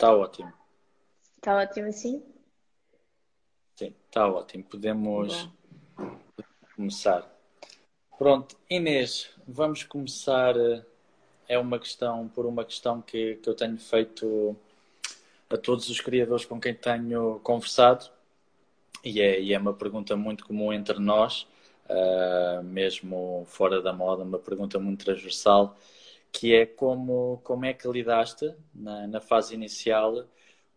Está ótimo. Está ótimo assim? Sim, está ótimo. Podemos Bom. começar. Pronto, Inês, vamos começar. É uma questão, por uma questão que, que eu tenho feito a todos os criadores com quem tenho conversado, e é, e é uma pergunta muito comum entre nós, uh, mesmo fora da moda, uma pergunta muito transversal, que é como, como é que lidaste na, na fase inicial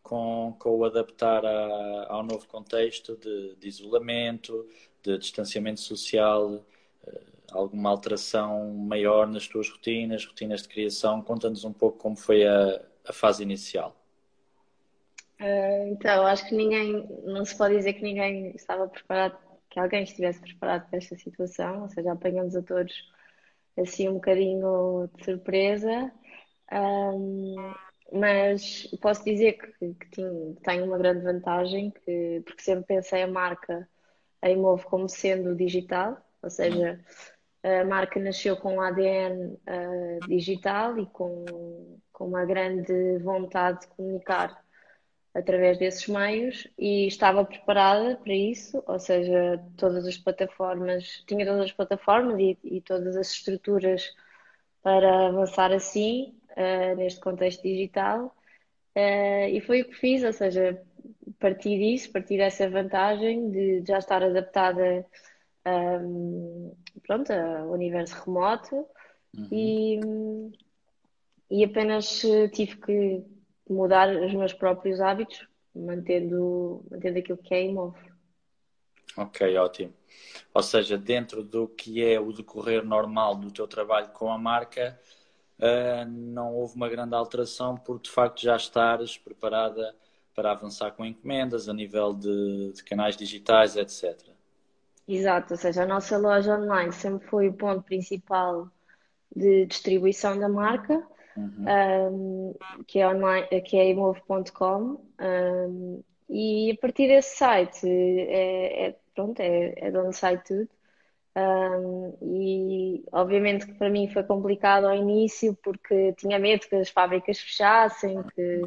com, com o adaptar a, ao novo contexto de, de, isolamento, de distanciamento social, uh, alguma alteração maior nas tuas rotinas, rotinas de criação? Conta-nos um pouco como foi a, a fase inicial. Uh, então, acho que ninguém, não se pode dizer que ninguém estava preparado, que alguém estivesse preparado para esta situação, ou seja, apanhamos a todos assim um bocadinho de surpresa. Um, mas posso dizer que, que tenho, uma grande vantagem, que, porque sempre pensei a marca a Imove como sendo digital, ou seja, a marca nasceu com um ADN uh, digital e com, com uma grande vontade de comunicar através desses meios e estava preparada para isso, ou seja, todas as plataformas, tinha todas as plataformas e, e todas as estruturas para avançar assim, uh, neste contexto digital. Uh, e foi o que fiz, ou seja, partir disso, partir dessa vantagem de já estar adaptada um, pronto, ao universo remoto uhum. e, e apenas tive que mudar os meus próprios hábitos, mantendo, mantendo aquilo que é imóvel. Ok, ótimo. Ou seja, dentro do que é o decorrer normal do teu trabalho com a marca, uh, não houve uma grande alteração por de facto já estares preparada para avançar com encomendas a nível de, de canais digitais, etc. Exato, ou seja, a nossa loja online sempre foi o ponto principal de distribuição da marca uhum. um, que é online, que é imove.com um, e a partir desse site é, é pronto, é, é de onde sai tudo. Um, e obviamente que para mim foi complicado ao início porque tinha medo que as fábricas fechassem, que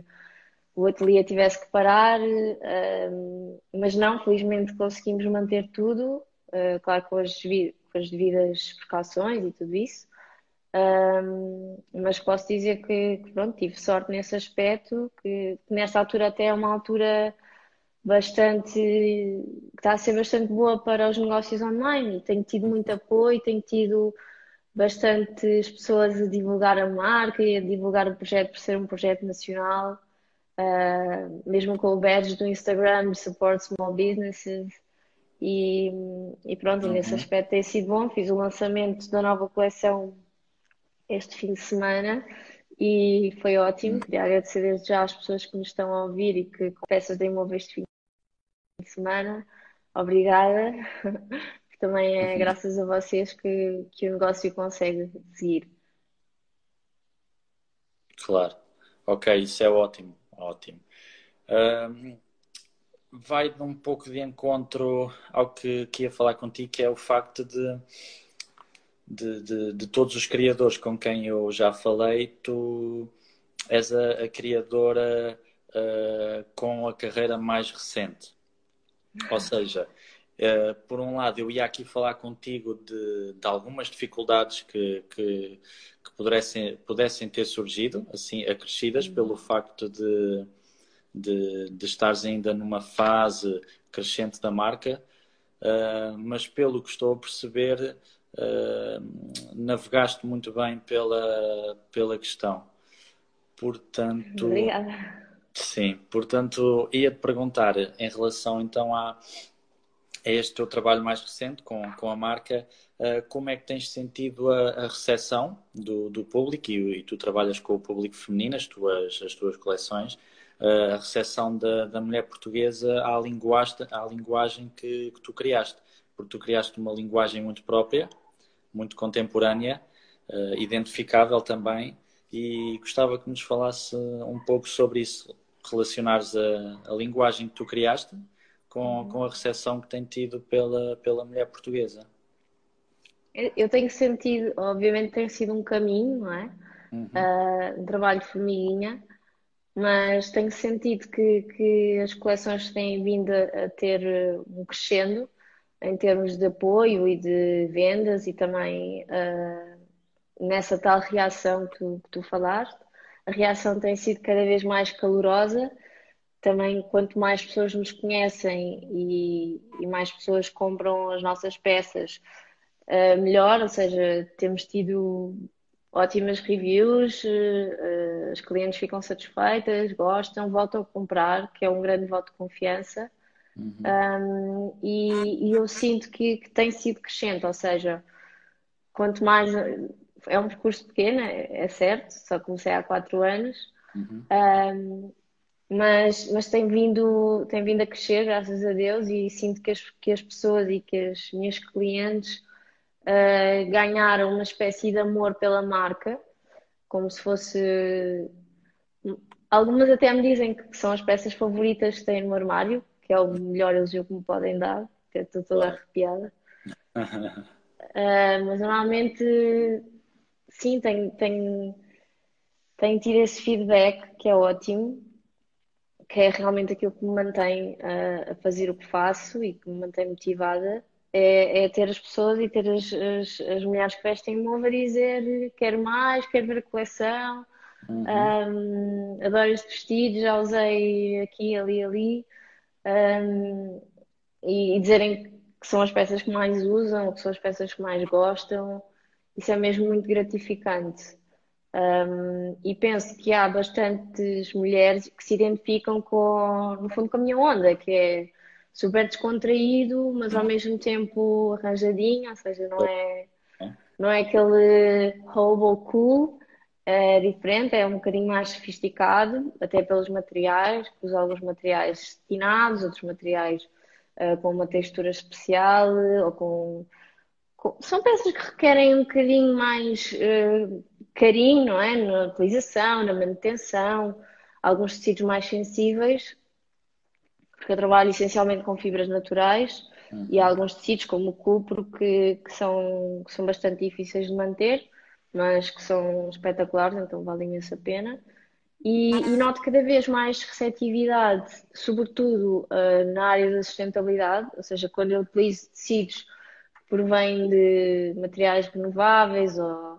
o ateliê tivesse que parar, um, mas não, felizmente conseguimos manter tudo, uh, claro com as, com as devidas precauções e tudo isso. Um, mas posso dizer que, que, pronto, tive sorte nesse aspecto, que, que, nesta altura até é uma altura bastante que está a ser bastante boa para os negócios online. Tenho tido muito apoio, tenho tido bastantes pessoas a divulgar a marca e a divulgar o projeto por ser um projeto nacional, uh, mesmo com o badge do Instagram, Support Small Businesses. E, e pronto, uhum. nesse aspecto tem sido bom. Fiz o lançamento da nova coleção este fim de semana e foi ótimo. Queria agradecer desde já às pessoas que nos estão a ouvir e que com peças de imóvel este fim de semana. Obrigada. Também é uhum. graças a vocês que, que o negócio consegue seguir. Claro. Ok, isso é ótimo. Ótimo. Um, vai um pouco de encontro ao que, que ia falar contigo, que é o facto de de, de, de, todos os criadores com quem eu já falei, tu és a, a criadora uh, com a carreira mais recente. Ou seja, uh, por um lado, eu ia aqui falar contigo de, de algumas dificuldades que, que, que, pudessem, pudessem ter surgido, assim, acrescidas pelo uhum. facto de, de, de estares ainda numa fase crescente da marca, uh, mas pelo que estou a perceber, uh, navegaste muito bem pela, pela questão. Portanto, Obrigada. Sim, portanto, ia-te perguntar em relação então a, a este teu trabalho mais recente com, com a marca, uh, como é que tens sentido a, a recepção do, do público e, e, tu trabalhas com o público feminino, as tuas, as tuas coleções, uh, a recepção da, da mulher portuguesa à linguagem, à linguagem que, que tu criaste? Porque tu criaste uma linguagem muito própria, muito contemporânea, uh, identificável também, e gostava que nos falasse um pouco sobre isso, relacionares a, a linguagem que tu criaste com, uhum. com a recepção que tem tido pela, pela mulher portuguesa. Eu tenho sentido, obviamente tem sido um caminho, não é? Uhum. Uh, um trabalho formiguinha, mas tenho sentido que, que as coleções têm vindo a ter eh, um crescendo em termos de apoio e de vendas e também uh, nessa tal reação que tu, que tu falaste. A reação tem sido cada vez mais calorosa. Também, quanto mais pessoas nos conhecem e, e mais pessoas compram as nossas peças, uh, melhor. Ou seja, temos tido ótimas reviews, uh, as clientes ficam satisfeitas, gostam, voltam a comprar, que é um grande voto de confiança. Uhum. Um, e, e, eu sinto que, que, tem sido crescente, ou seja, quanto mais. É um percurso pequeno, é, é certo, só comecei há quatro anos, uhum. um, mas, mas tem, vindo, tem vindo a crescer, graças a Deus, e sinto que as, que as pessoas e que as minhas clientes uh, ganharam uma espécie de amor pela marca, como se fosse. Algumas até me dizem que são as peças favoritas que têm no armário, que é o melhor elogio que me podem dar, que estou toda arrepiada. uh, mas normalmente, sim, tenho, tenho, tenho tido esse feedback que é ótimo, que é realmente aquilo que me mantém a, a fazer o que faço e que me mantém motivada. É, é, ter as pessoas e ter as, as, as mulheres que vestem movo a dizer quero mais, quero ver a coleção, uhum. um, adoro este vestido, já usei aqui, ali, ali um, e, e, dizerem que são as peças que mais usam, que são as peças que mais gostam, isso é mesmo muito gratificante. Um, e penso que há bastantes mulheres que se identificam com, no fundo, com a minha onda, que é super descontraído, mas ao mesmo tempo arranjadinho, ou seja, não é, não é aquele hobo cool, é diferente, é um bocadinho mais sofisticado, até pelos materiais, usa alguns materiais setinados, outros materiais uh, com uma textura especial, ou com, com, São peças que requerem um bocadinho mais uh, carinho, não é? Na utilização, na manutenção, alguns tecidos mais sensíveis, porque eu trabalho essencialmente com fibras naturais uhum. e há alguns tecidos, como o cupro, que, que, são, que são bastante difíceis de manter mas que são espetaculares, então vale imenso a pena. E, e noto cada vez mais receptividade, sobretudo uh, na área da sustentabilidade, ou seja, quando eu utilizo tecidos que provêm de materiais renováveis ou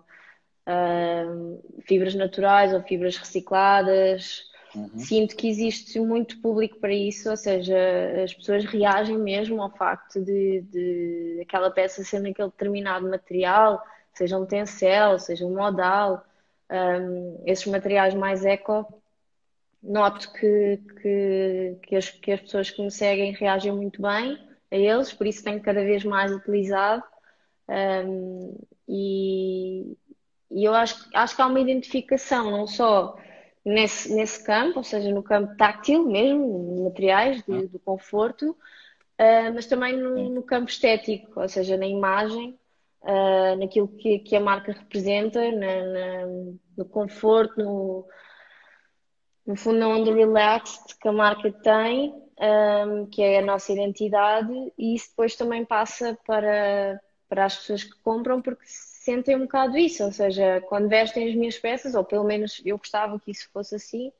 uh, fibras naturais ou fibras recicladas. Uhum. Sinto que existe muito público para isso, ou seja, as pessoas reagem mesmo ao facto de, de aquela peça ser naquele determinado material seja um tencel, seja um modal, um, esses materiais mais eco, noto que, que, que, as, que as pessoas que me seguem reagem muito bem a eles, por isso tenho cada vez mais utilizado. Um, e, e eu acho, acho que há uma identificação, não só nesse, nesse campo, ou seja, no campo táctil mesmo, materiais, de, do conforto, uh, mas também no, no, campo estético, ou seja, na imagem, uh, naquilo que, que, a marca representa, na, na, no conforto, no, no fundo na onda relaxed que a marca tem, um, que é a nossa identidade, e isso depois também passa para, para as pessoas que compram, porque sentem um bocado isso, ou seja, quando vestem as minhas peças, ou pelo menos eu gostava que isso fosse assim,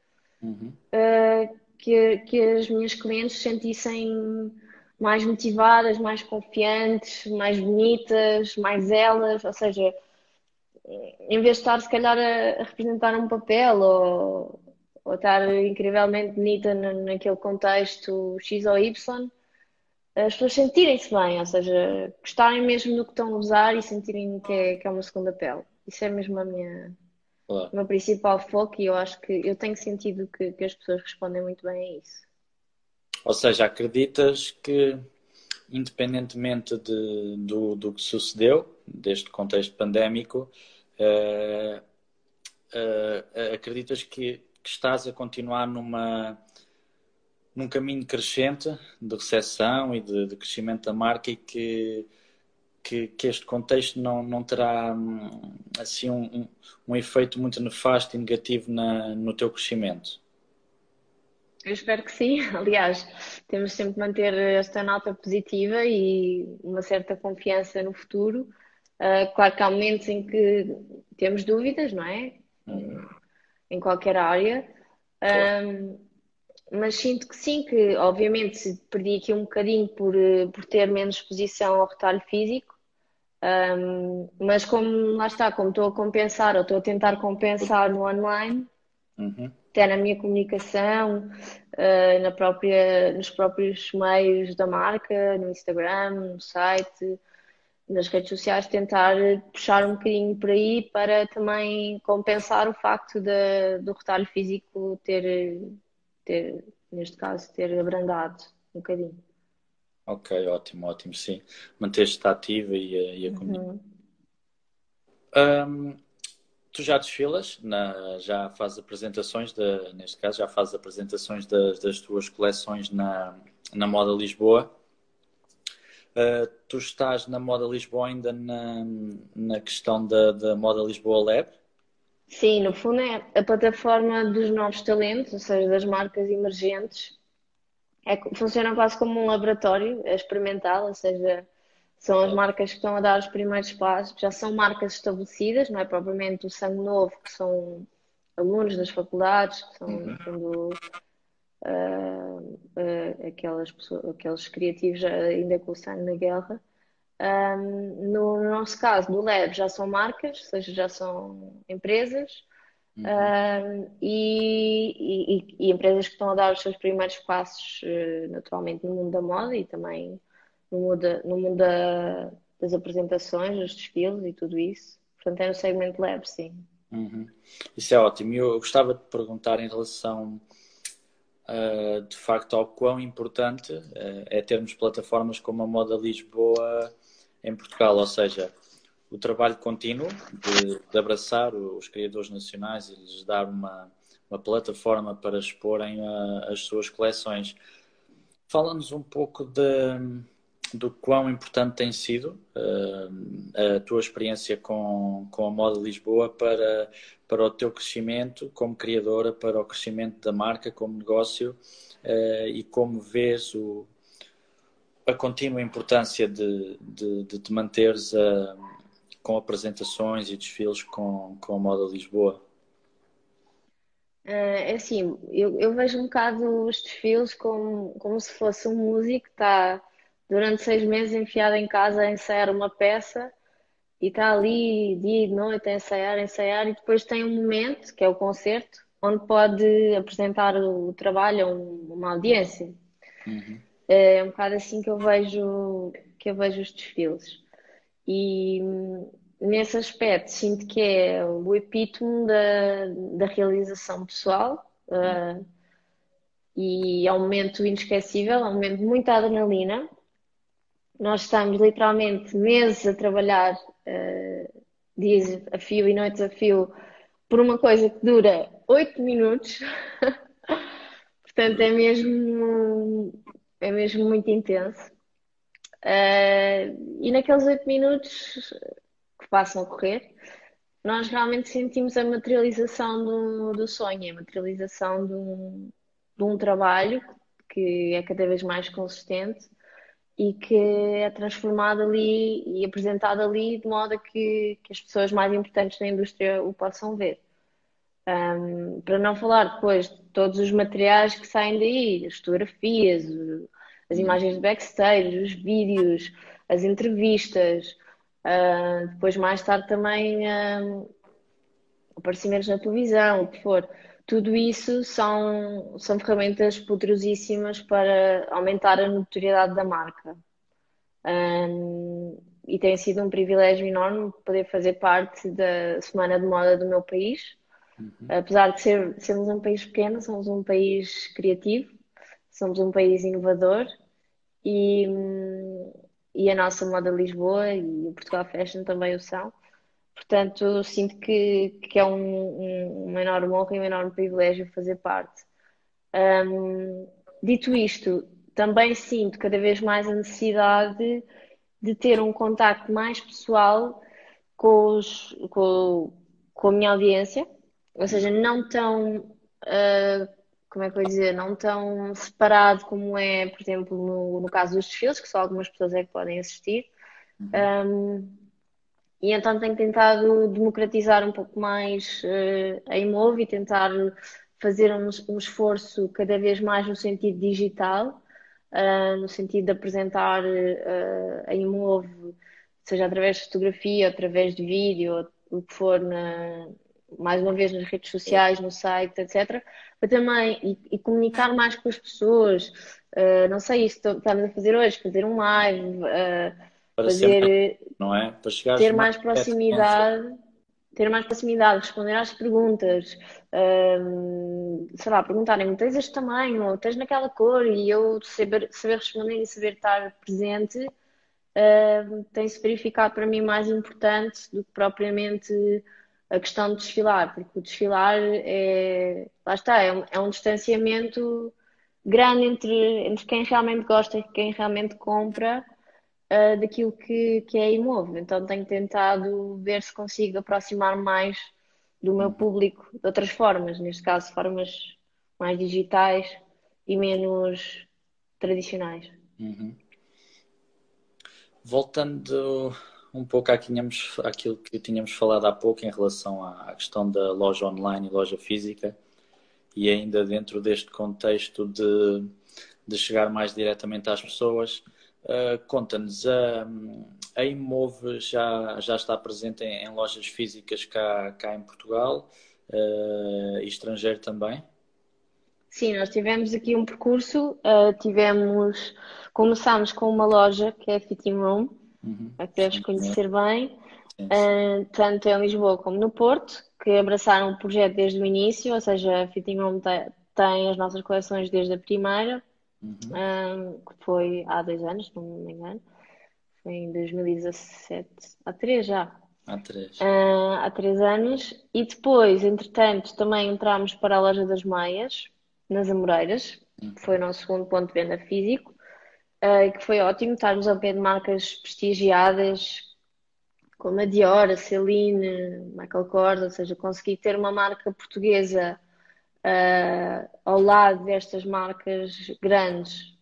uhum. uh, que, que as minhas clientes sentissem mais motivadas, mais confiantes, mais bonitas, mais elas, ou seja, em vez de estar se calhar a, representar um papel ou, ou estar incrivelmente bonita naquele contexto X ou Y, as pessoas sentirem-se bem, ou seja, gostarem mesmo do que estão a usar e sentirem que é, que é uma segunda pele. Isso é mesmo a minha, o meu principal foco e eu acho que eu tenho sentido que, que as pessoas respondem muito bem a isso. Ou seja, acreditas que, independentemente de, do, do que sucedeu, deste contexto pandémico, uh, uh, acreditas que, que, estás a continuar numa, num caminho crescente de recessão e de, de crescimento da marca e que, que, que, este contexto não, não terá assim um, um, um efeito muito nefasto e negativo na, no teu crescimento? Eu espero que sim. Aliás, temos sempre de manter esta nota positiva e uma certa confiança no futuro. Uh, claro que há momentos em que temos dúvidas, não é? Em qualquer área, Claro. Um, mas sinto que sim, que obviamente perdi aqui um bocadinho por, por ter menos exposição ao retalho físico, um, mas como lá está, como estou a compensar, ou estou a tentar compensar no online, uhum. Até na minha comunicação, uh, na própria, nos próprios meios da marca, no Instagram, no site, nas redes sociais, tentar puxar um bocadinho por aí para também compensar o facto de, do retalho físico ter ter, neste caso, ter abrandado um bocadinho. Ok, ótimo, ótimo, sim. Manter-te ativa e a, e a uhum. um, tu já desfilas, na, já fazes apresentações, de, neste caso, já fazes apresentações das, das tuas coleções na, na Moda Lisboa. Uh, tu estás na Moda Lisboa ainda na, na questão da, da Moda Lisboa Lab? Sim, no fundo é a plataforma dos novos talentos, ou seja, das marcas emergentes. É, funciona quase como um laboratório é experimental, ou seja, são as marcas que estão a dar os primeiros passos, já são marcas estabelecidas, não é propriamente o sangue novo, que são alunos das faculdades, que são, no fundo, uh, uh, aquelas pessoas, aqueles criativos ainda com o sangue na guerra. Um, no, nosso caso, do Lab, já são marcas, ou seja, já são empresas uhum. um, e, e, e, empresas que estão a dar os seus primeiros passos, uh, naturalmente, no mundo da moda e também no mundo, no mundo da, das apresentações, dos desfiles e tudo isso. Portanto, é no segmento Lab, sim. Uhum. Isso é ótimo. Eu gostava de perguntar em relação uh, de facto ao quão importante uh, é termos plataformas como a Moda Lisboa em Portugal, ou seja, o trabalho contínuo de, de abraçar os criadores nacionais e lhes dar uma, uma plataforma para exporem a, as suas coleções. Fala-nos um pouco de, do quão importante tem sido uh, a tua experiência com, com a Moda Lisboa para, para o teu crescimento como criadora, para o crescimento da marca como negócio uh, e como vês o, a contínua importância de, de, de te manteres uh, com apresentações e desfiles com, com a Moda Lisboa? É assim, eu, eu vejo um bocado os desfiles como, como se fosse um músico que está durante seis meses enfiado em casa a ensaiar uma peça e está ali dia e noite a ensaiar, a ensaiar e depois tem um momento, que é o concerto, onde pode apresentar o trabalho a uma audiência. Uhum. É um bocado assim que eu vejo, que eu vejo os desfiles. E nesse aspecto sinto que é o epítome da, da realização pessoal uh, e é um momento inesquecível, é um momento de muita adrenalina. Nós estamos literalmente meses a trabalhar uh, dias a fio e noites a fio por uma coisa que dura 8 minutos. Portanto, é mesmo é mesmo muito intenso. Uh, e naqueles oito minutos que passam a correr, nós realmente sentimos a materialização do, do sonho, a materialização de um, de um trabalho que é cada vez mais consistente e que é transformado ali e apresentado ali de modo a que, que as pessoas mais importantes da indústria o possam ver. Um, para não falar depois de todos os materiais que saem daí, as fotografias, as imagens de backstage, os vídeos, as entrevistas, uh, depois mais tarde também uh, aparecimentos na televisão, o que for. Tudo isso são, são ferramentas poderosíssimas para aumentar a notoriedade da marca. Um, e tem sido um privilégio enorme poder fazer parte da Semana de Moda do meu país Uhum. Apesar de ser, sermos um país pequeno, somos um país criativo, somos um país inovador e, e a nossa moda Lisboa e o Portugal Fashion também o são. Portanto, sinto que, que é um, um, uma enorme honra e um enorme privilégio fazer parte. Um, dito isto, também sinto cada vez mais a necessidade de ter um contacto mais pessoal com, os, com, com a minha audiência, ou seja, não tão, uh, como é que eu vou dizer, não tão separado como é, por exemplo, no, no caso dos desfiles, que só algumas pessoas é que podem assistir. Uhum. E então tenho tentado democratizar um pouco mais uh, a Imove e tentar fazer um, um esforço cada vez mais no sentido digital, uh, no sentido de apresentar uh, a Imove, seja através de fotografia, através de vídeo, o que for, na, mais uma vez nas redes sociais, no site, etc. Para também e, e comunicar mais com as pessoas. Uh, não sei, isso estamos a fazer hoje, fazer um live, fazer, mais, não é? Para chegar ter mais proximidade ter mais proximidade, responder às perguntas, um, sei lá, perguntarem-me, tens este tamanho, ou tens naquela cor, e eu saber, saber responder e saber estar presente, tem-se verificado para mim mais importante do que propriamente a questão de desfilar, porque o desfilar é, lá está, é um, é um distanciamento grande entre, entre quem realmente gosta e quem realmente compra uh, daquilo que, que é imóvel. Então tenho tentado ver se consigo aproximar mais do meu público de outras formas, neste caso formas mais digitais e menos tradicionais. Uhum. Voltando um pouco àquilo, que tínhamos falado há pouco em relação à questão da loja online e loja física, e ainda dentro deste contexto de, de chegar mais diretamente às pessoas, Uh, Conta-nos, a, a Imove já, já está presente em, em lojas físicas cá, cá em Portugal uh, e estrangeiro também? Sim, nós tivemos aqui um percurso, uh, tivemos, começámos com uma loja que é a Fitting Room, uhum. a que deves conhecer bem, tanto em Lisboa como no Porto, que abraçaram o projeto desde o início, ou seja, a Fitting Room tem, tem as nossas coleções desde a primeira, uhum. que foi há dois anos, se não me engano. Foi em 2017, há três já. Há três. Há três anos. E depois, entretanto, também entramos para a loja das meias, nas Amoreiras, uhum. que foi o nosso segundo ponto de venda físico, uh, que foi ótimo estarmos ao pé de marcas prestigiadas como a Dior, a Celine, Michael Kors, ou seja, consegui ter uma marca portuguesa uh, ao lado destas marcas grandes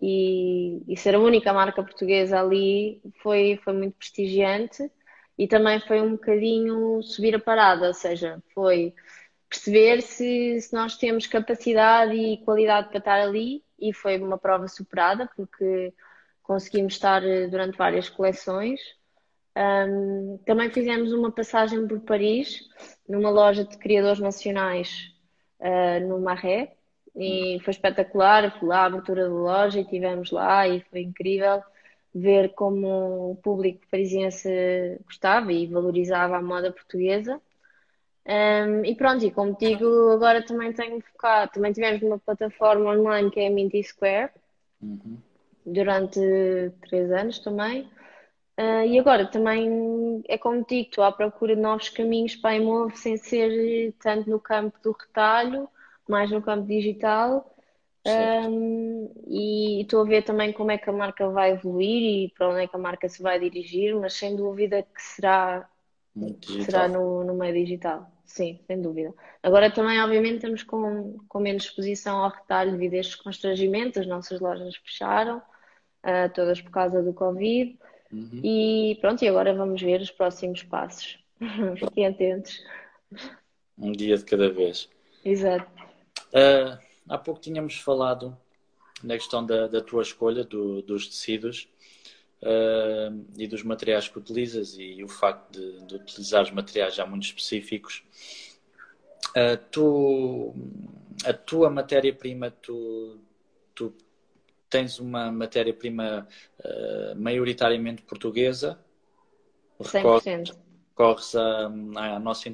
e, e, ser a única marca portuguesa ali foi, foi muito prestigiante e também foi um bocadinho subir a parada, ou seja, foi perceber se, se nós temos capacidade e qualidade para estar ali e foi uma prova superada porque conseguimos estar eh, durante várias coleções. Um, também fizemos uma passagem por Paris, numa loja de criadores nacionais uh, no Marré e foi espetacular. Fui lá à abertura da loja e estivemos lá e foi incrível ver como o público parisiense gostava e valorizava a moda portuguesa. Um, e pronto, e como digo, agora também tenho focado, também tivemos uma plataforma online que é a Minty Square uhum. durante três anos também. Uh, e agora também é como digo, estou à procura de novos caminhos para a Imove sem ser tanto no campo do retalho, mais no campo digital. Um, e estou a ver também como é que a marca vai evoluir e para onde é que a marca se vai dirigir, mas sem dúvida que será, será no, no meio digital. Sim, sem dúvida. Agora também, obviamente, estamos com, com menos exposição ao retalho devido a estes constrangimentos, as nossas lojas fecharam, uh, todas por causa do Covid. Uhum. E pronto, e agora vamos ver os próximos passos. Fiquem atentos. Um dia de cada vez. Exato. Uh, há pouco tínhamos falado na questão da, da tua escolha do, dos tecidos uh, e dos materiais que utilizas e o facto de, de utilizar os materiais já muito específicos. Uh, tu, a tua matéria-prima, tu, tu tens uma matéria-prima uh, maioritariamente portuguesa. 100%. Corres à, à nossa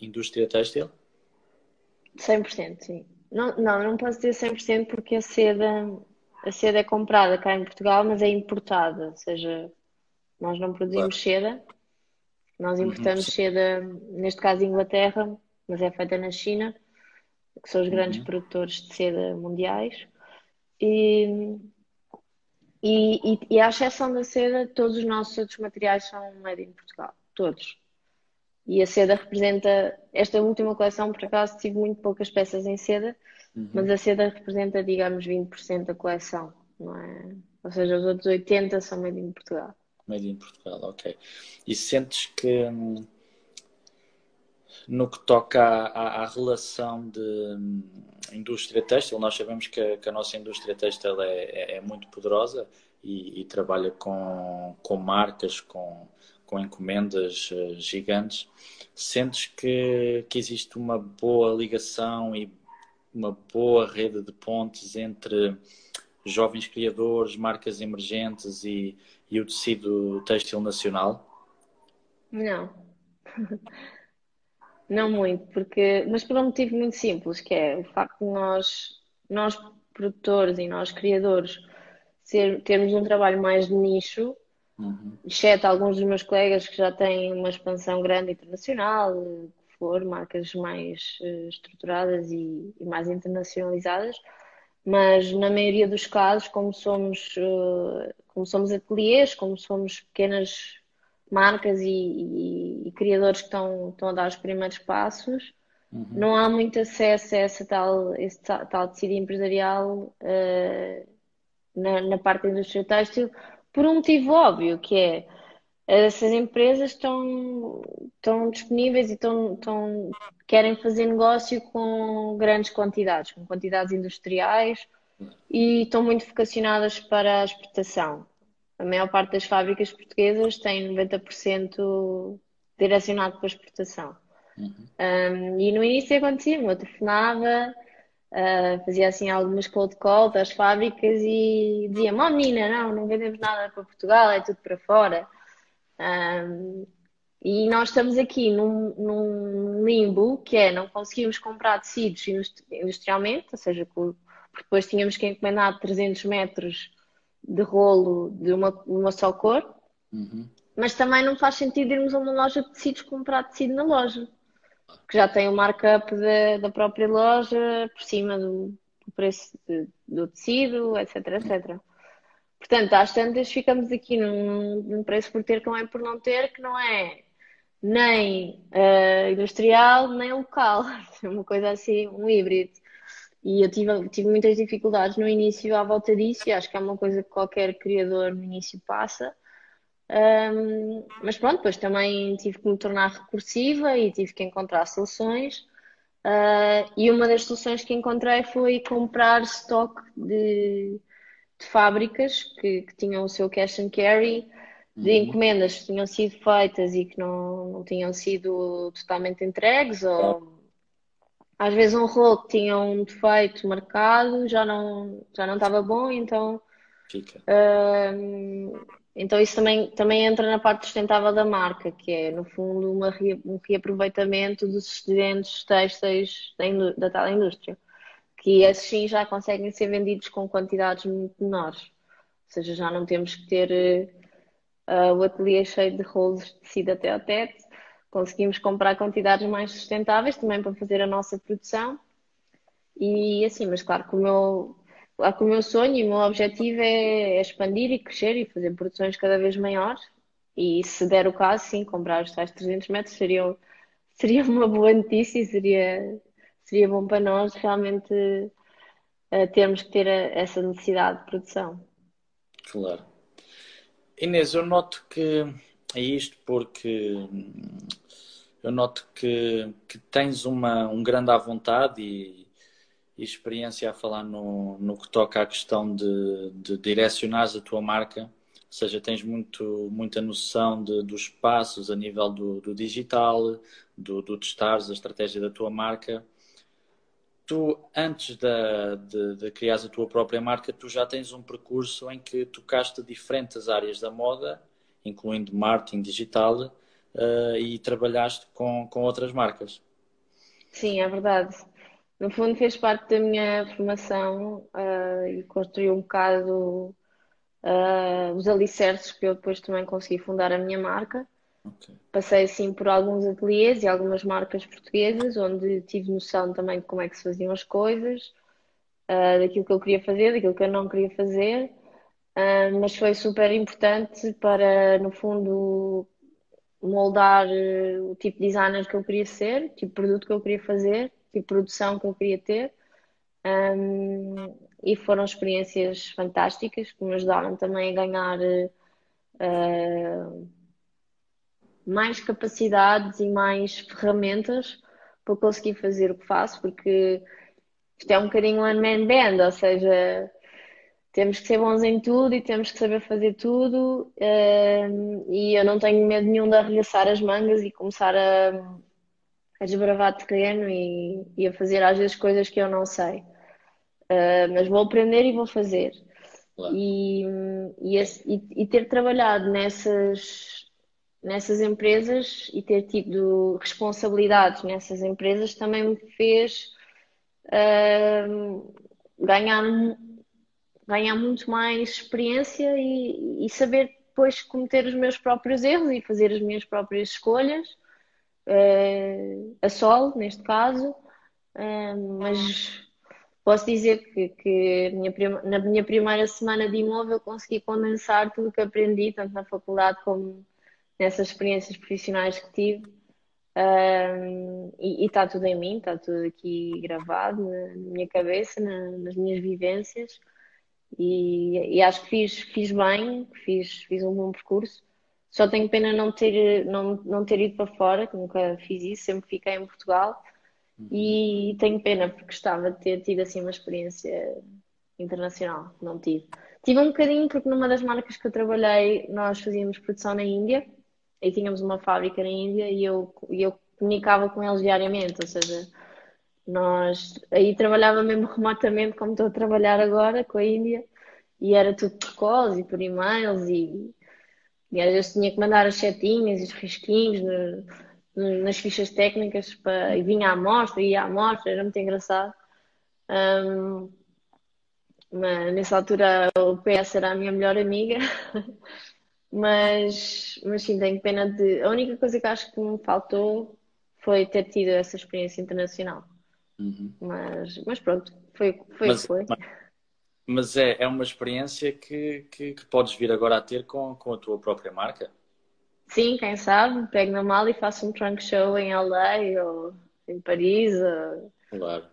indústria têxtil? 100%, sim. Não, não, não posso dizer 100% porque a seda, a seda é comprada cá em Portugal, mas é importada. Ou seja, nós não produzimos claro. seda, nós uhum. importamos uhum. seda, neste caso Inglaterra, mas é feita na China, que são os grandes uhum. produtores de seda mundiais. E, e, e, à exceção da seda, todos os nossos outros materiais são made in Portugal. Todos. E a seda representa. Esta última coleção, por acaso, tive muito poucas peças em seda, uhum. mas a seda representa, digamos, 20% da coleção, não é? Ou seja, os outros 80% são made in Portugal. Made in Portugal, ok. E sentes que. Hum, no que toca à, à, relação de hum, indústria têxtil, nós sabemos que a, que a nossa indústria têxtil é, é, é muito poderosa e, e, trabalha com, com marcas, com, com encomendas uh, gigantes. Sentes que, que existe uma boa ligação e uma boa rede de pontes entre jovens criadores, marcas emergentes e, e o tecido têxtil nacional? Não. Não muito, porque, mas por um motivo muito simples, que é o facto de nós, nós produtores e nós criadores, ser, termos um trabalho mais de nicho, uhum. exceto alguns dos meus colegas que já têm uma expansão grande internacional, que for, marcas mais uh, estruturadas e, e, mais internacionalizadas, mas na maioria dos casos, como somos, uh, como somos ateliês, como somos pequenas marcas e, e, e, criadores que estão, estão a dar os primeiros passos, uhum. não há muito acesso a essa tal, esse tal, tal tecido empresarial uh, na, na, parte da indústria têxtil, por um motivo óbvio, que é essas empresas estão, estão disponíveis e estão, estão, querem fazer negócio com grandes quantidades, com quantidades industriais e estão muito vocacionadas para a exportação a maior parte das fábricas portuguesas tem 90% direcionado para exportação. Uhum. Um, e no início acontecia, eu telefonava, uh, fazia assim algumas cold calls às fábricas e dizia: Mó menina, não, não vendemos nada para Portugal, é tudo para fora. Um, e nós estamos aqui num, num, limbo que é não conseguimos comprar tecidos industrialmente, ou seja, depois tínhamos que encomendar 300 metros de rolo de uma, uma só cor, uhum. mas também não faz sentido irmos a uma loja de tecidos comprar tecido na loja, que já tem o markup da, da própria loja por cima do, do preço de, do tecido, etc, etc. Portanto, às tantas ficamos aqui num, num preço por ter que não é por não ter, que não é nem uh, industrial, nem local. É uma coisa assim, um híbrido. E eu tive, tive muitas dificuldades no início à volta disso, e acho que é uma coisa que qualquer criador no início passa. Um, mas pronto, depois também tive que me tornar recursiva e tive que encontrar soluções. Uh, e uma das soluções que encontrei foi comprar stock de, de fábricas que, que, tinham o seu cash and carry, de uhum. encomendas que tinham sido feitas e que não, não tinham sido totalmente entregues ou às vezes um rolo que tinha um defeito marcado já não, já não estava bom, então. Fica. Uh, então isso também, também entra na parte sustentável da marca, que é, no fundo, uma, um reaproveitamento dos excedentes têxteis da, da tal indústria. Que esses sim já conseguem ser vendidos com quantidades muito menores. Ou seja, já não temos que ter uh, o ateliê cheio de rolos de tecido até ao teto, conseguimos comprar quantidades mais sustentáveis também para fazer a nossa produção. E assim, mas claro que o meu, claro que o meu sonho e o meu objetivo é, é expandir e crescer e fazer produções cada vez maiores. E se der o caso, sim, comprar os tais 300 metros seria, seria uma boa notícia e seria, seria bom para nós realmente uh, termos que ter a, essa necessidade de produção. Claro. Inês, eu noto que é isto porque eu noto que, que tens uma, um grande à vontade e, e experiência a falar no, no que toca à questão de, de direcionares a tua marca, ou seja, tens muito, muita noção de, dos passos a nível do, do digital, do, do testares a estratégia da tua marca. Tu, antes de, de, de criares a tua própria marca, tu já tens um percurso em que tocaste diferentes áreas da moda incluindo marketing digital, uh, e trabalhaste com, com outras marcas. Sim, é verdade. No fundo, fez parte da minha formação uh, e construiu um bocado uh, os alicerces que eu depois também consegui fundar a minha marca. Okay. Passei assim por alguns ateliês e algumas marcas portuguesas, onde tive noção também de como é que se faziam as coisas, uh, daquilo que eu queria fazer, daquilo que eu não queria fazer. Uh, mas foi super importante para, no fundo, moldar uh, o tipo de designer que eu queria ser, o tipo de produto que eu queria fazer, o tipo de produção que eu queria ter. Um, e foram experiências fantásticas que me ajudaram também a ganhar uh, mais capacidades e mais ferramentas para conseguir fazer o que faço, porque isto é um bocadinho one man band, ou seja, temos que ser bons em tudo e temos que saber fazer tudo, ehm, e eu não tenho medo nenhum de arregaçar as mangas e começar a, a desbravar terreno e, e a fazer às vezes coisas que eu não sei. Uh, mas vou aprender e vou fazer. Claro. E, e, esse, e, e, ter trabalhado nessas, nessas empresas e ter tido responsabilidades nessas empresas também me fez uh, ganhar, ganhar muito mais experiência e, e, saber depois cometer os meus próprios erros e fazer as minhas próprias escolhas, uh, a solo, neste caso, uh, mas posso dizer que, que minha prima, na minha primeira semana de imóvel consegui condensar tudo o que aprendi, tanto na faculdade como nessas experiências profissionais que tive. Um, e está tudo em mim, está tudo aqui gravado na, na minha cabeça, na, nas minhas vivências. E, e, acho que fiz, fiz bem, fiz, fiz um bom percurso. Só tenho pena não ter, não, não ter ido para fora, que nunca fiz isso, sempre fiquei em Portugal. E tenho pena porque gostava de ter tido assim uma experiência internacional, não tive. Tive um bocadinho porque numa das marcas que eu trabalhei nós fazíamos produção na Índia e tínhamos uma fábrica na Índia e eu, eu comunicava com eles diariamente, ou seja, nós aí trabalhava mesmo remotamente como estou a trabalhar agora com a Índia e era tudo por calls e por e-mails e, e às vezes tinha que mandar as setinhas e os risquinhos no, nas fichas técnicas para, e vinha à amostra, ia à amostra, era muito engraçado. Um, mas nessa altura o PS era a minha melhor amiga, mas, mas sim, tenho pena de. A única coisa que acho que me faltou foi ter tido essa experiência internacional. Uhum. Mas, mas pronto, foi foi mas, foi. Mas, mas é, é uma experiência que, que, que, podes vir agora a ter com, com a tua própria marca? Sim, quem sabe, pego na mala e faço um trunk show em LA ou em Paris ou, claro.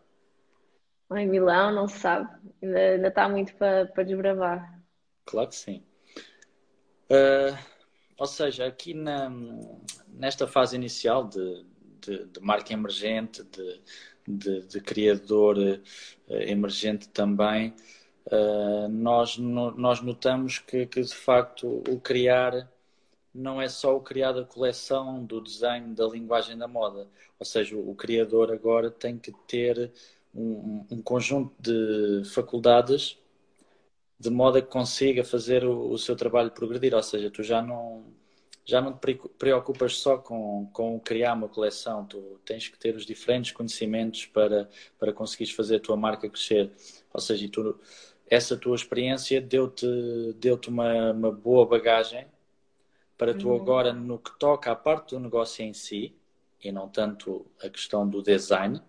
ou em Milão, não se sabe. Ainda, ainda está muito para, para desbravar. Claro que sim. Uh, ou seja, aqui na, nesta fase inicial de, de, de marca emergente, de, de, de criador uh, emergente também, uh, nós, no, nós notamos que, que de facto o criar não é só o criar da coleção, do desenho, da linguagem da moda. Ou seja, o, criador agora tem que ter um, um, conjunto de faculdades de modo a que consiga fazer o, o, seu trabalho progredir. Ou seja, tu já não, já não te preocupas só com, com criar uma coleção, tu tens que ter os diferentes conhecimentos para, para conseguires fazer a tua marca crescer. Ou seja, tu, essa tua experiência deu-te deu, -te, uma, uma boa bagagem para tu uhum. agora, no que toca à parte do negócio em si, e não tanto a questão do design,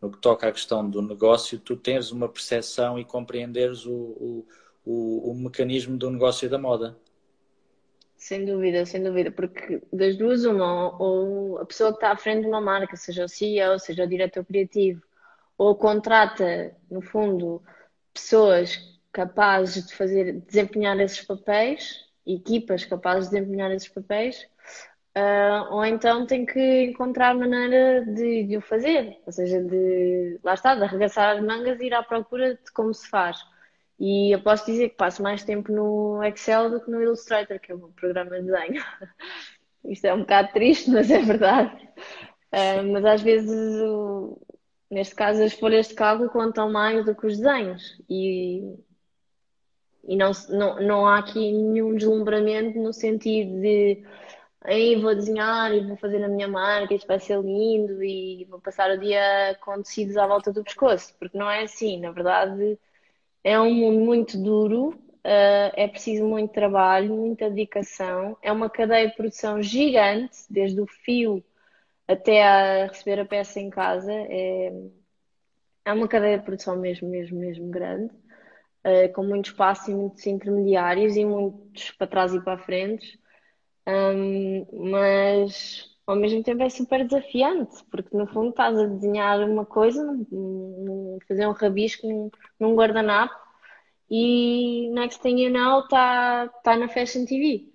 no que toca à questão do negócio, tu tens uma percepção e compreenderes o, o, o, o mecanismo do negócio da moda. Sem dúvida, sem dúvida, porque das duas, uma, ou a pessoa que está à frente de uma marca, seja o CEO, seja o diretor criativo, ou contrata, no fundo, pessoas capazes de fazer, desempenhar esses papéis, equipas capazes de desempenhar esses papéis, uh, ou então tem que encontrar maneira de, de, o fazer, ou seja, de lá está, de arregaçar as mangas e ir à procura de como se faz. E eu posso dizer que passo mais tempo no Excel do que no Illustrator, que é o programa de desenho. Isto é um bocado triste, mas é verdade. Uh, mas às vezes, o, neste caso, as folhas de cálculo contam mais do que os desenhos. E e não, não, não há aqui nenhum deslumbramento no sentido de aí vou desenhar e vou fazer a minha marca, isto vai ser lindo e vou passar o dia com tecidos à volta do pescoço, porque não é assim, na verdade é um mundo muito duro, uh, é preciso muito trabalho, muita dedicação, é uma cadeia de produção gigante, desde o fio até a receber a peça em casa, é, é uma cadeia de produção mesmo, mesmo, mesmo grande. Eh, com muito espaço e muitos intermediários e muitos para trás e para a frente, mas ao mesmo tempo é super desafiante, porque no fundo estás a desenhar uma coisa, fazer um rabisco num, guardanapo e next thing you know está tá na Fashion TV.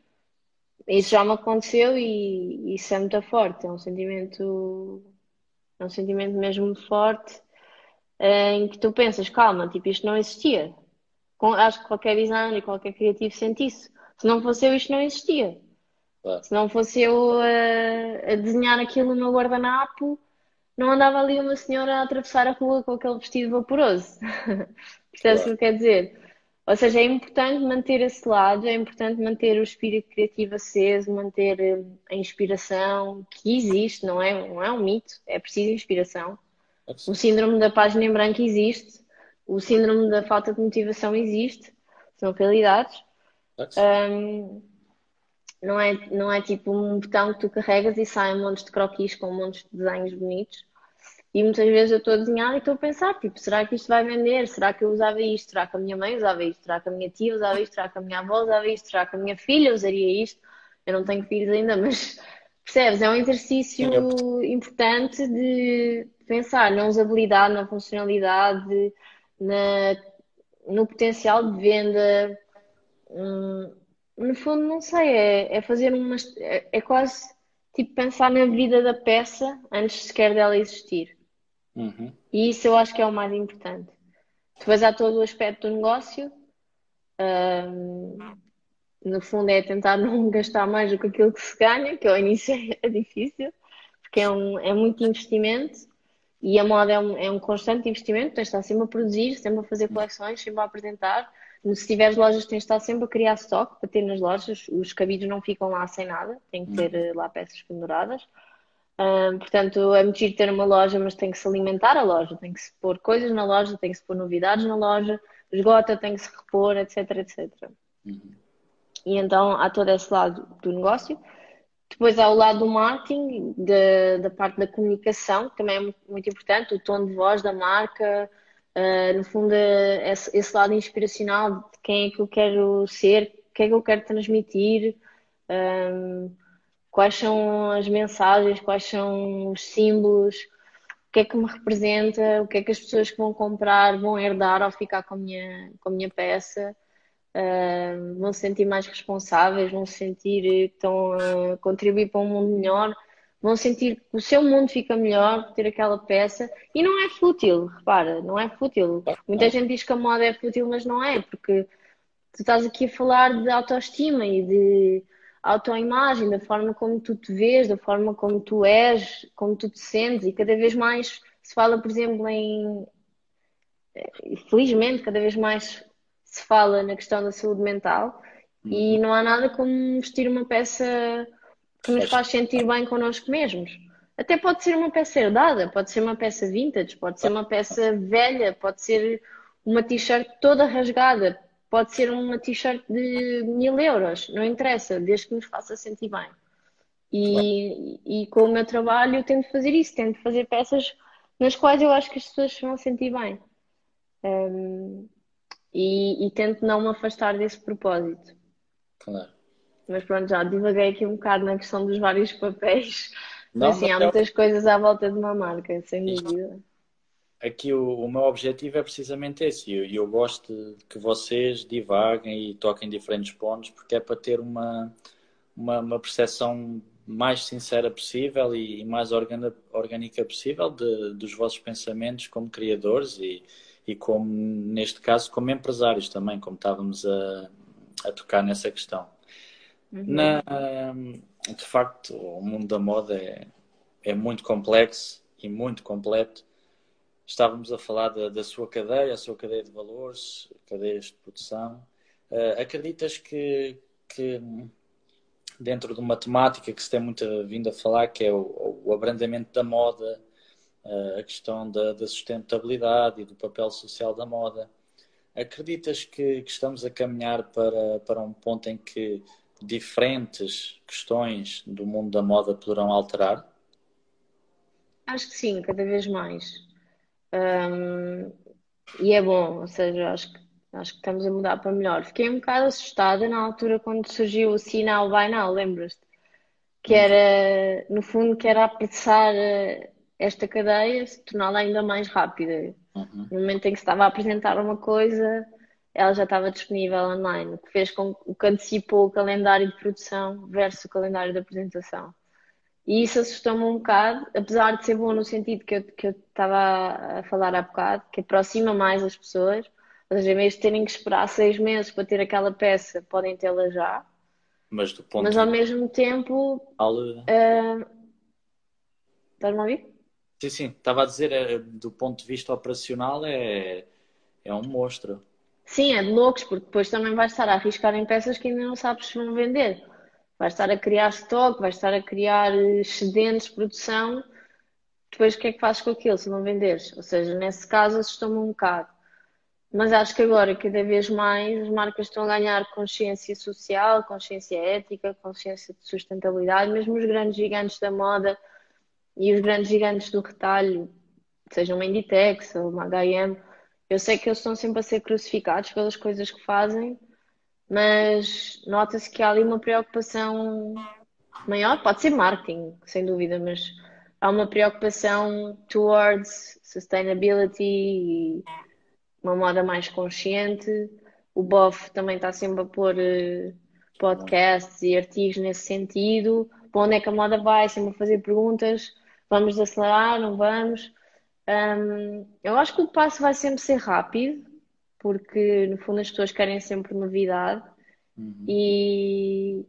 Isso já me aconteceu e isso é muito forte, é um sentimento, é um sentimento mesmo forte eh, em que tu pensas, calma, tipo, isto não existia. Acho que qualquer designer e qualquer criativo sente isso. Se não fosse eu, isto não existia. Claro. Se não fosse eu a, a desenhar aquilo no meu guardanapo, não andava ali uma senhora a atravessar a rua com aquele vestido vaporoso. Percebes o que quer dizer? Ou seja, é importante manter esse lado, é importante manter o espírito criativo aceso, manter eh, a inspiração que existe, não é, não é um mito, é preciso inspiração. O síndrome da página em branco existe, o síndrome da falta de motivação existe, são realidades. Um, não é, não é tipo um botão que tu carregas e sai um monte de croquis com um monte de desenhos bonitos. E muitas vezes eu estou a desenhar e estou a pensar, tipo, será que isto vai vender? Será que eu usava isto? Será que a minha mãe usava isto? Será que a minha tia usava isto? Será que a minha avó usava isto? Será que a minha filha usaria isto? Eu não tenho filhos ainda, mas percebes? É um exercício importante de pensar na usabilidade, na funcionalidade, na, no potencial de venda. Hum, no fundo, não sei, é, é fazer umas. É, é, quase tipo pensar na vida da peça antes sequer dela existir. Uhum. E isso eu acho que é o mais importante. Depois há todo o aspecto do negócio. No fundo, é tentar não gastar mais do que aquilo que se ganha, que ao início é difícil, porque é, um, é muito investimento e a moda é um, é um constante investimento. Tens de estar sempre a produzir, sempre a fazer coleções, sempre a apresentar. Se tiveres lojas, tens de estar sempre a criar stock para ter nas lojas. Os cabidos não ficam lá sem nada, tem que ter eh, lá peças penduradas. Portanto, é muito giro ter uma loja, mas tem que se alimentar a loja, tem que se pôr coisas na loja, tem que se pôr novidades na loja, esgota, tem que se repor, etc, etc. Uhum. E então há todo esse lado do negócio. Depois há o lado do marketing, de, da parte da comunicação, que também é muito, muito importante, o tom de voz da marca, Uh, no fundo, esse, esse, lado inspiracional de quem é que eu quero ser, o que é que eu quero transmitir, um, quais são as mensagens, quais são os símbolos, o que é que me representa, o que é que as pessoas que vão comprar vão herdar ao ficar com a minha, com a minha peça. Uh, vão se sentir mais responsáveis, vão se sentir que estão a contribuir para um mundo melhor vão sentir que o seu mundo fica melhor por ter aquela peça e não é fútil, repara, não é fútil. Muita gente diz que a moda é fútil, mas não é, porque tu estás aqui a falar de autoestima e de autoimagem, da forma como tu te vês, da forma como tu és, como tu te sentes e cada vez mais se fala, por exemplo, em felizmente cada vez mais se fala na questão da saúde mental e uhum. não há nada como vestir uma peça que nos faz sentir bem connosco mesmos. Até pode ser uma peça herdada, pode ser uma peça vintage, pode ser uma peça velha, pode ser uma t-shirt toda rasgada, pode ser uma t-shirt de mil euros, não interessa, desde que nos faça sentir bem. E, e com o meu trabalho eu tento fazer isso, tento fazer peças nas quais eu acho que as pessoas se vão sentir bem. Um, e, e tento não me afastar desse propósito. Claro. Mas pronto, já divaguei aqui um bocado na questão dos vários papéis. Não, mas sim, há muitas coisas à volta de uma marca, sem dúvida. Aqui o, o meu objetivo é precisamente esse. E eu, eu, gosto de que vocês divaguem e toquem diferentes pontos, porque é para ter uma, uma, uma percepção mais sincera possível e, e mais orgânica possível de, dos vossos pensamentos como criadores e, e como, neste caso, como empresários também, como estávamos a, a tocar nessa questão. Uhum. Na, de facto, o mundo da moda é, é muito complexo e muito completo. Estávamos a falar da, da sua cadeia, a sua cadeia de valores, cadeias de produção. Uh, acreditas que, que dentro de uma temática que se tem muito vindo a falar, que é o, o abrandamento da moda, uh, a questão da, da, sustentabilidade e do papel social da moda, acreditas que, que, estamos a caminhar para, para um ponto em que diferentes questões do mundo da moda poderão alterar? Acho que sim, cada vez mais. Um, e é bom, ou seja, acho que, acho que estamos a mudar para melhor. Fiquei um bocado assustada na altura quando surgiu o sinal by now, lembras-te? Que era, no fundo, que era apressar eh, esta cadeia, se torná-la ainda mais rápida. Uhum. No momento em que se estava a apresentar uma coisa, ela já estava disponível online, o que fez com que antecipou o calendário de produção versus o calendário de apresentação. E isso assustou-me um bocado, apesar de ser bom no sentido que eu, que eu estava a falar há bocado, que aproxima mais as pessoas, ou seja, em vez de terem que esperar seis meses para ter aquela peça, podem tê-la já. Mas do ponto Mas ao mesmo tempo. Uh... Estás-me a ouvir? Sim, sim. Estava a dizer, é, do ponto de vista operacional, é, é um monstro. Sim, é de loucos, porque depois também vais estar a arriscar em peças que ainda não sabes se vão vender. Vais estar a criar estoque, vais estar a criar excedentes de produção. Depois o que é que fazes com aquilo se não venderes? Ou seja, nesse caso assustou-me um bocado. Mas acho que agora, cada vez mais, as marcas estão a ganhar consciência social, consciência ética, consciência de sustentabilidade. Mesmo os grandes gigantes da moda e os grandes gigantes do retalho, sejam uma Inditex ou uma H&M, eu sei que eles estão sempre a ser crucificados pelas coisas que fazem, mas nota-se que há ali uma preocupação maior. Pode ser marketing, sem dúvida, mas há uma preocupação towards sustainability e uma moda mais consciente. O BOF também está sempre a pôr uh, podcasts e artigos nesse sentido. Para onde é que a moda vai? Sempre a fazer perguntas. Vamos acelerar? Não vamos? Um, eu acho que o passo vai sempre ser rápido, porque no fundo as pessoas querem sempre novidade uhum. e,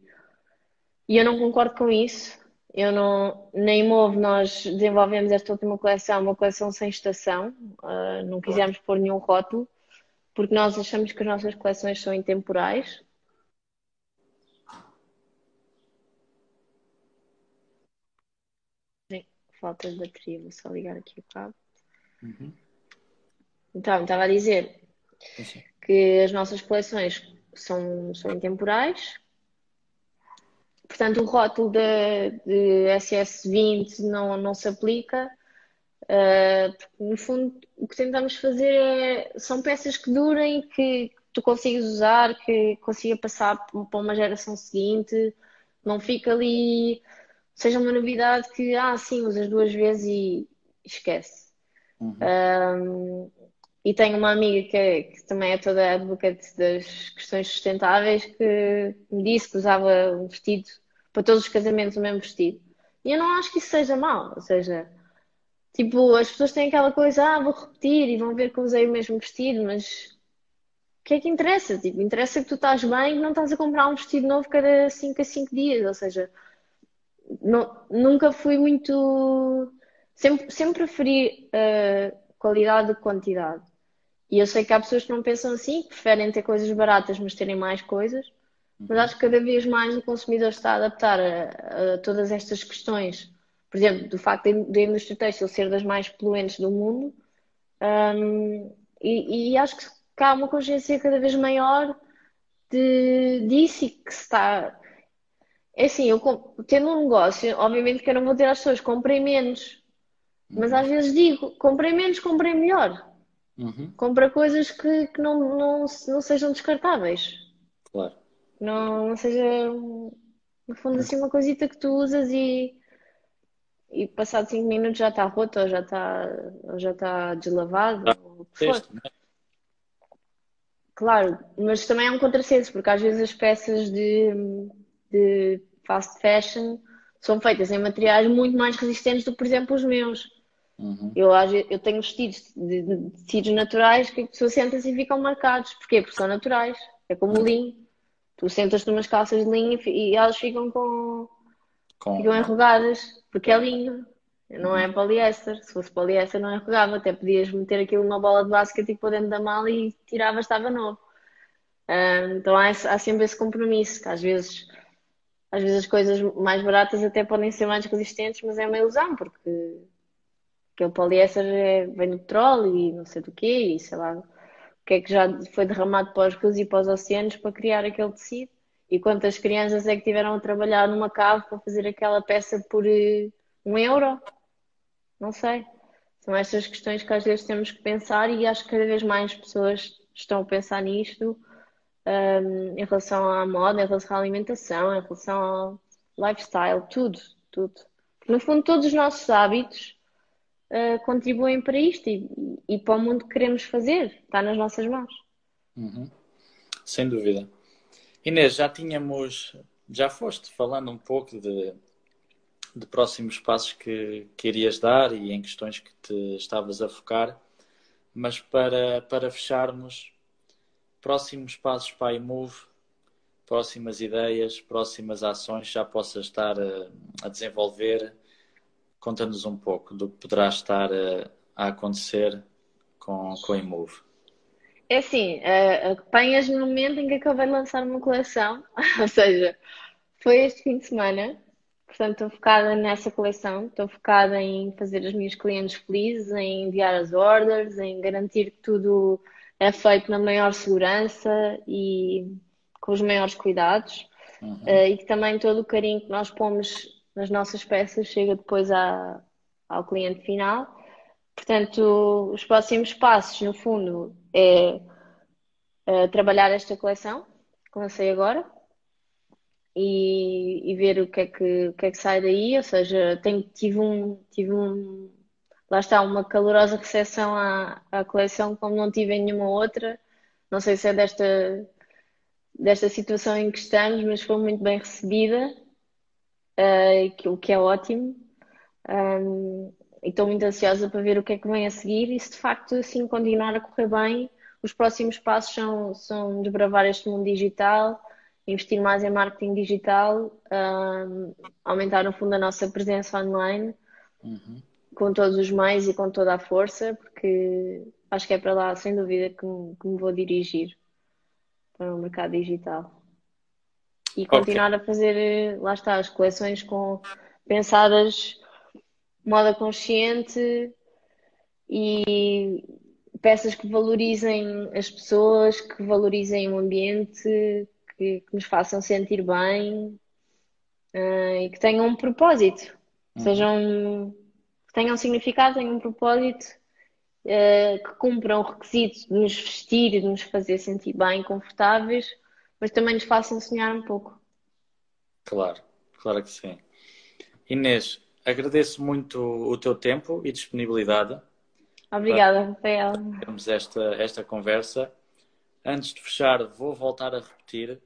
e eu não concordo com isso. Eu não, na Imove nós desenvolvemos esta última coleção, uma coleção sem estação, uh, não quisemos pôr nenhum rótulo, porque nós achamos que as nossas coleções são intemporais. Falta de bateria, vou só ligar aqui o cabo. Uhum. Então, estava a dizer Sim. que as nossas coleções são, são intemporais. Portanto, o rótulo de, de SS20 não, não se aplica. Uh, no fundo, o que tentamos fazer é, são peças que durem, que tu consigas usar, que consiga passar para uma geração seguinte, não fica ali, seja uma novidade que, ah, sim, usas duas vezes e esquece. Uhum. Um, e tenho uma amiga que, é, que, também é toda advocate das questões sustentáveis que me disse que usava um vestido para todos os casamentos o mesmo vestido. E eu não acho que isso seja mau. Ou seja, tipo, as pessoas têm aquela coisa, ah, vou repetir e vão ver que usei o mesmo vestido, mas o que é que interessa? Tipo, interessa que tu estás bem e não estás a comprar um vestido novo cada 5 a 5 dias. Ou seja, não, nunca fui muito Sempre, sempre preferi uh, qualidade do que quantidade. E eu sei que há pessoas que não pensam assim, que preferem ter coisas baratas, mas terem mais coisas. Mas acho que cada vez mais o consumidor está a adaptar a, a todas estas questões. Por exemplo, do facto da indústria têxtil ser das mais poluentes do mundo. Um, e, e, acho que há uma consciência cada vez maior de, disso e que se está. É assim, eu tendo um negócio, obviamente que eu não vou ter as pessoas comprem menos, mas às vezes digo, comprei menos, comprei melhor. Uhum. Compra coisas que, que não, não, não sejam descartáveis. Claro. Não, não seja, no fundo, assim, uma coisita que tu usas e, e passado 5 minutos já está roto ou já está, ou já está deslavado. Ah, ou texto, né? Claro, mas também é um contrassenso, porque às vezes as peças de, de fast fashion são feitas em materiais muito mais resistentes do que, por exemplo, os meus. Uhum. Eu, eu tenho vestidos de, de, tecidos naturais que a pessoa senta-se e ficam marcados. Porquê? Porque são naturais. É como o linho. Tu sentas-te umas calças de linho e, elas ficam com, com... ficam enrugadas, porque é linho. Não é poliéster. Se fosse poliéster não enrugava. Até podias meter aquilo numa bola de basquete e pôr dentro da mala e tirava, estava novo. então há, há sempre esse compromisso, que às vezes às vezes as coisas mais baratas até podem ser mais resistentes, mas é uma ilusão, porque que o poliéster é, vem do petróleo e não sei do quê, e sei lá o que é que já foi derramado para os rios e para os oceanos para criar aquele tecido. E quantas crianças é que tiveram a trabalhar numa cave para fazer aquela peça por uh, um euro? Não sei. São estas questões que às vezes temos que pensar e acho que cada vez mais pessoas estão a pensar nisto um, ehm, em relação à moda, em relação à alimentação, em relação ao lifestyle, tudo, tudo. no fundo, todos os nossos hábitos uh, contribuem para isto e, e, para o mundo que queremos fazer. Está nas nossas mãos. Uhum. Sem dúvida. Inês, já tínhamos, já foste falando um pouco de, de próximos passos que, que irias dar e em questões que te estavas a focar, mas para, para fecharmos, próximos passos para iMove, próximas ideias, próximas ações já possas estar a, a desenvolver, conta-nos um pouco do que poderá estar a, a acontecer com, com a iMove. É assim, uh, apanhas no momento em que acabei de lançar uma coleção, ou seja, foi este fim de semana, portanto estou focada nessa coleção, estou focada em fazer as minhas clientes felizes, em enviar as orders, em garantir que tudo é feito na maior segurança e com os maiores cuidados uhum. uh, e que também todo o carinho que nós pomos nas nossas peças chega depois à, ao cliente final. Portanto, os próximos passos, no fundo, é uh, trabalhar esta coleção que lancei agora e, e, ver o que, é que, o que é que sai daí. Ou seja, tenho, tive um, tive um, lá está, uma calorosa recepção à, à coleção como não tive em nenhuma outra. Não sei se é desta, desta situação em que estamos, mas foi muito bem recebida, uh, o que é ótimo. Um, e estou muito ansiosa para ver o que é que vem a seguir e se de facto assim continuar a correr bem, os próximos passos são, são desbravar este mundo digital, investir mais em marketing digital, um, aumentar no fundo a nossa presença online uhum. com todos os meios e com toda a força, porque acho que é para lá, sem dúvida, que me, que me vou dirigir para o mercado digital. E continuar okay. a fazer, lá está, as coleções com pensadas moda consciente e peças que valorizem as pessoas, que valorizem o ambiente, que, que nos façam sentir bem uh, e que tenham um propósito, uhum. sejam que tenham significado, tenham um propósito, uh, que cumpram o requisito de nos vestir e de nos fazer sentir bem, confortáveis, mas também nos façam sonhar um pouco. Claro, claro que sim. Inês, agradeço muito o teu tempo e disponibilidade. Obrigada, Rafael. Temos esta, esta conversa. Antes de fechar, vou voltar a repetir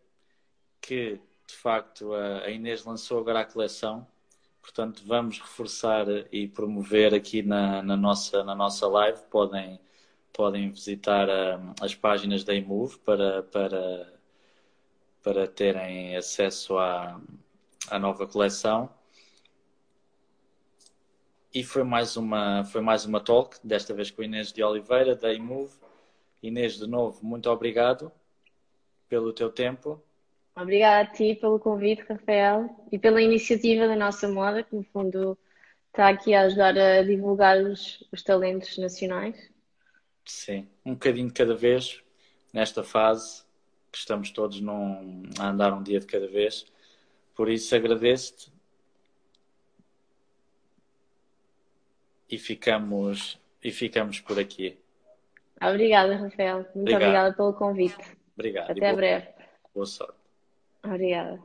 que, de facto, a Inês lançou agora a coleção. Portanto, vamos reforçar e promover aqui na, na nossa, na nossa live. Podem, podem visitar um, as páginas da Imove para, para, para terem acesso à, à nova coleção. E foi mais uma, foi mais uma talk, desta vez com Inês de Oliveira, da Imove. Inês, de novo, muito obrigado pelo teu tempo. Obrigada a ti pelo convite, Rafael, e pela iniciativa da nossa moda, que no fundo está aqui a ajudar a divulgar os, os talentos nacionais. Sim, um bocadinho de cada vez, nesta fase, que estamos todos num, a andar um dia de cada vez. Por isso agradeço-te e ficamos, e ficamos por aqui. Obrigada, Rafael. Muito Obrigado. obrigada pelo convite. Obrigado. Até boa, breve. Boa sorte. Obrigada.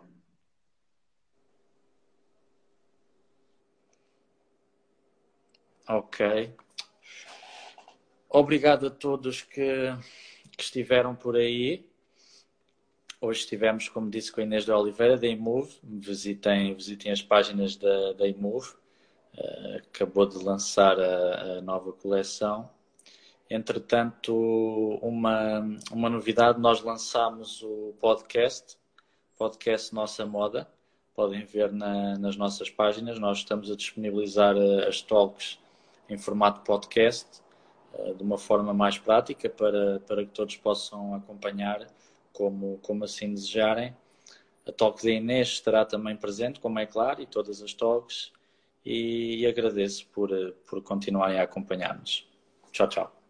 Ok. Obrigado a todos que, que estiveram por aí. Hoje estivemos, como disse, com a Inês de Oliveira, da Imove. Visitem, visitem as páginas da, da Imove. Uh, acabou de lançar a, a, nova coleção. Entretanto, uma, uma novidade, nós lançamos o podcast, podcast Nossa Moda. Podem ver na, nas nossas páginas. Nós estamos a disponibilizar uh, as talks em formato podcast, uh, de uma forma mais prática, para, para que todos possam acompanhar como, como assim desejarem. A talk da Inês estará também presente, como é claro, e todas as talks e agradeço por, por continuarem a acompanhar-nos. Tchau, tchau.